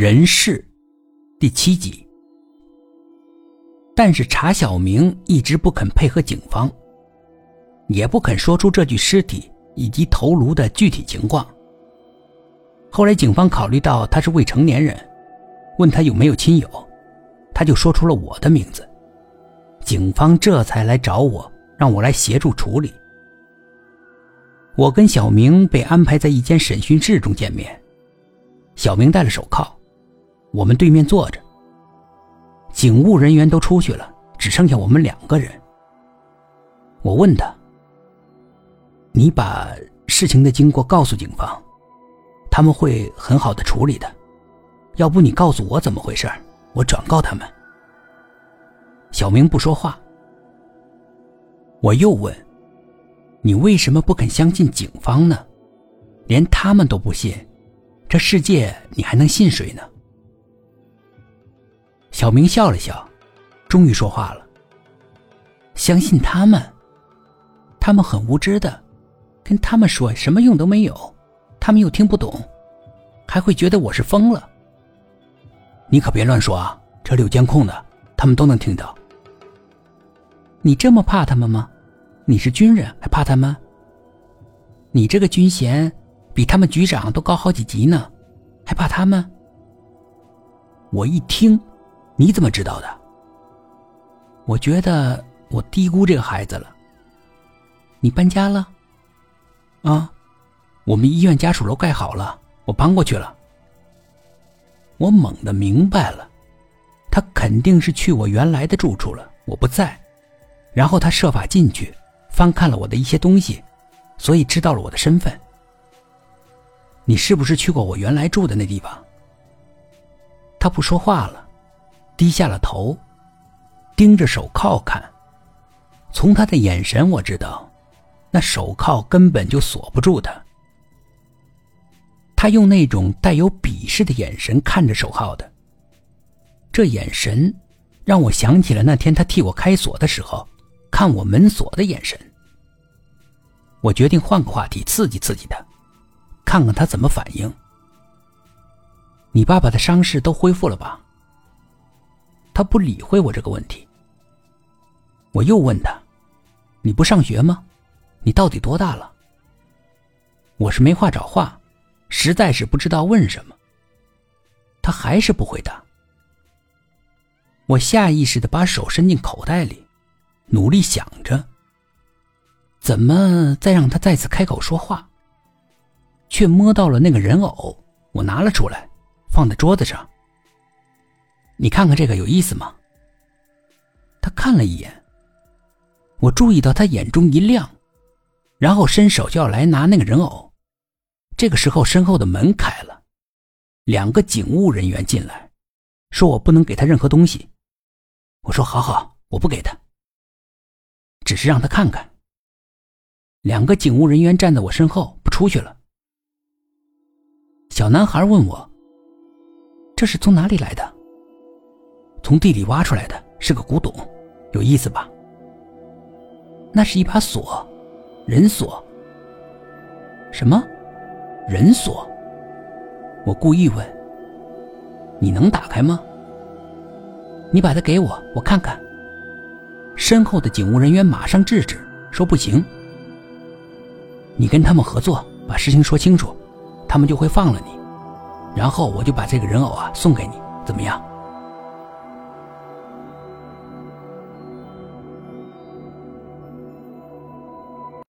人事第七集。但是查小明一直不肯配合警方，也不肯说出这具尸体以及头颅的具体情况。后来警方考虑到他是未成年人，问他有没有亲友，他就说出了我的名字。警方这才来找我，让我来协助处理。我跟小明被安排在一间审讯室中见面，小明戴了手铐。我们对面坐着，警务人员都出去了，只剩下我们两个人。我问他：“你把事情的经过告诉警方，他们会很好的处理的。要不你告诉我怎么回事，我转告他们。”小明不说话。我又问：“你为什么不肯相信警方呢？连他们都不信，这世界你还能信谁呢？”小明笑了笑，终于说话了。相信他们，他们很无知的，跟他们说什么用都没有，他们又听不懂，还会觉得我是疯了。你可别乱说啊，这里有监控的，他们都能听到。你这么怕他们吗？你是军人还怕他们？你这个军衔比他们局长都高好几级呢，还怕他们？我一听。你怎么知道的？我觉得我低估这个孩子了。你搬家了？啊，我们医院家属楼盖好了，我搬过去了。我猛地明白了，他肯定是去我原来的住处了，我不在，然后他设法进去，翻看了我的一些东西，所以知道了我的身份。你是不是去过我原来住的那地方？他不说话了。低下了头，盯着手铐看。从他的眼神，我知道，那手铐根本就锁不住他。他用那种带有鄙视的眼神看着手铐的，这眼神让我想起了那天他替我开锁的时候，看我门锁的眼神。我决定换个话题，刺激刺激他，看看他怎么反应。你爸爸的伤势都恢复了吧？他不理会我这个问题。我又问他：“你不上学吗？你到底多大了？”我是没话找话，实在是不知道问什么。他还是不回答。我下意识的把手伸进口袋里，努力想着怎么再让他再次开口说话，却摸到了那个人偶，我拿了出来，放在桌子上。你看看这个有意思吗？他看了一眼，我注意到他眼中一亮，然后伸手就要来拿那个人偶。这个时候，身后的门开了，两个警务人员进来，说我不能给他任何东西。我说：“好好，我不给他，只是让他看看。”两个警务人员站在我身后，不出去了。小男孩问我：“这是从哪里来的？”从地里挖出来的是个古董，有意思吧？那是一把锁，人锁。什么？人锁？我故意问。你能打开吗？你把它给我，我看看。身后的警务人员马上制止，说不行。你跟他们合作，把事情说清楚，他们就会放了你。然后我就把这个人偶啊送给你，怎么样？